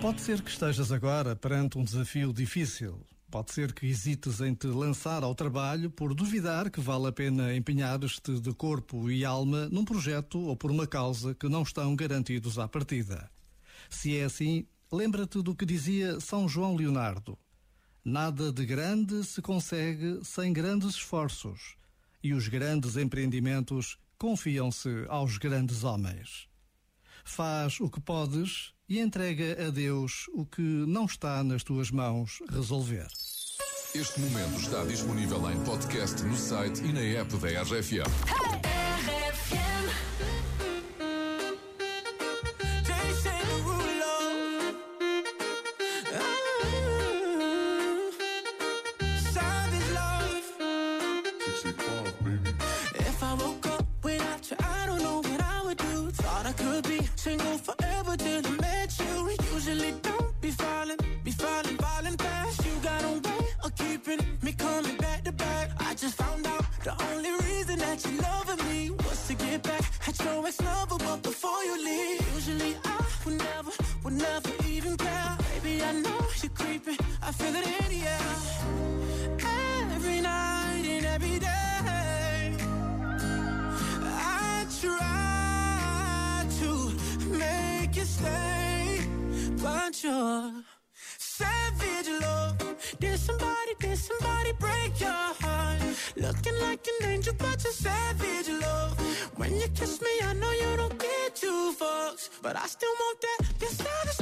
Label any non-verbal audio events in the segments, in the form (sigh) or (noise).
Pode ser que estejas agora perante um desafio difícil. Pode ser que hesites em te lançar ao trabalho por duvidar que vale a pena empenhar-te de corpo e alma num projeto ou por uma causa que não estão garantidos à partida. Se é assim, lembra-te do que dizia São João Leonardo: Nada de grande se consegue sem grandes esforços, e os grandes empreendimentos confiam-se aos grandes homens. Faz o que podes e entrega a Deus o que não está nas tuas mãos resolver. Este momento está disponível em podcast no site e na app da RFM. If I ex lover. But before you leave, usually I would never, would never even care. Baby, I know you're creeping. I feel it in the air. Every night and every day. I try to make you stay, but you're savage love. Did somebody, did somebody break your heart? Looking like an angel, but you're savage love. When you kiss me, I know you don't get two fucks, but I still want that. Your savage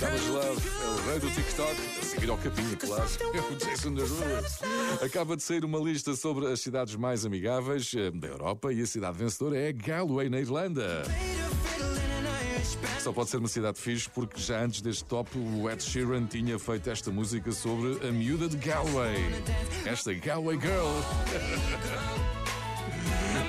Savage Love é o rei do TikTok, a seguir ao capinho, claro. (laughs) É o Jason Derulo. Acaba de sair uma lista sobre as cidades mais amigáveis eh, da Europa e a cidade vencedora é Galway, na Irlanda. Só pode ser uma cidade fixe porque já antes deste top o Ed Sheeran tinha feito esta música sobre a miúda de Galway. Esta Galway Girl. (laughs)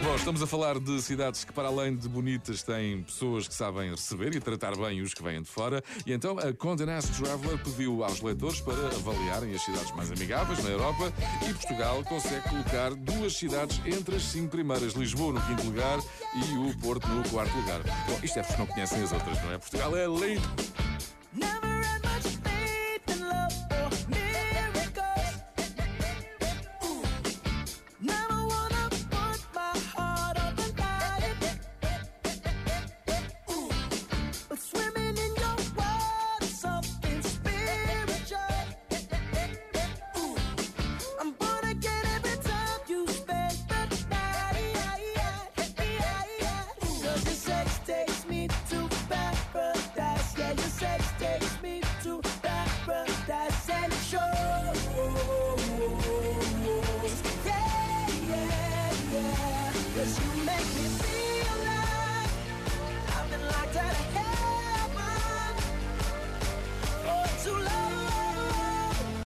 Bom, estamos a falar de cidades que, para além de bonitas, têm pessoas que sabem receber e tratar bem os que vêm de fora. E então a Condé Nast Traveler pediu aos leitores para avaliarem as cidades mais amigáveis na Europa e Portugal consegue colocar duas cidades entre as cinco primeiras: Lisboa no quinto lugar e o Porto no quarto lugar. Bom, isto é porque não conhecem as outras, não é? Portugal é lindo! I've been locked out of hell.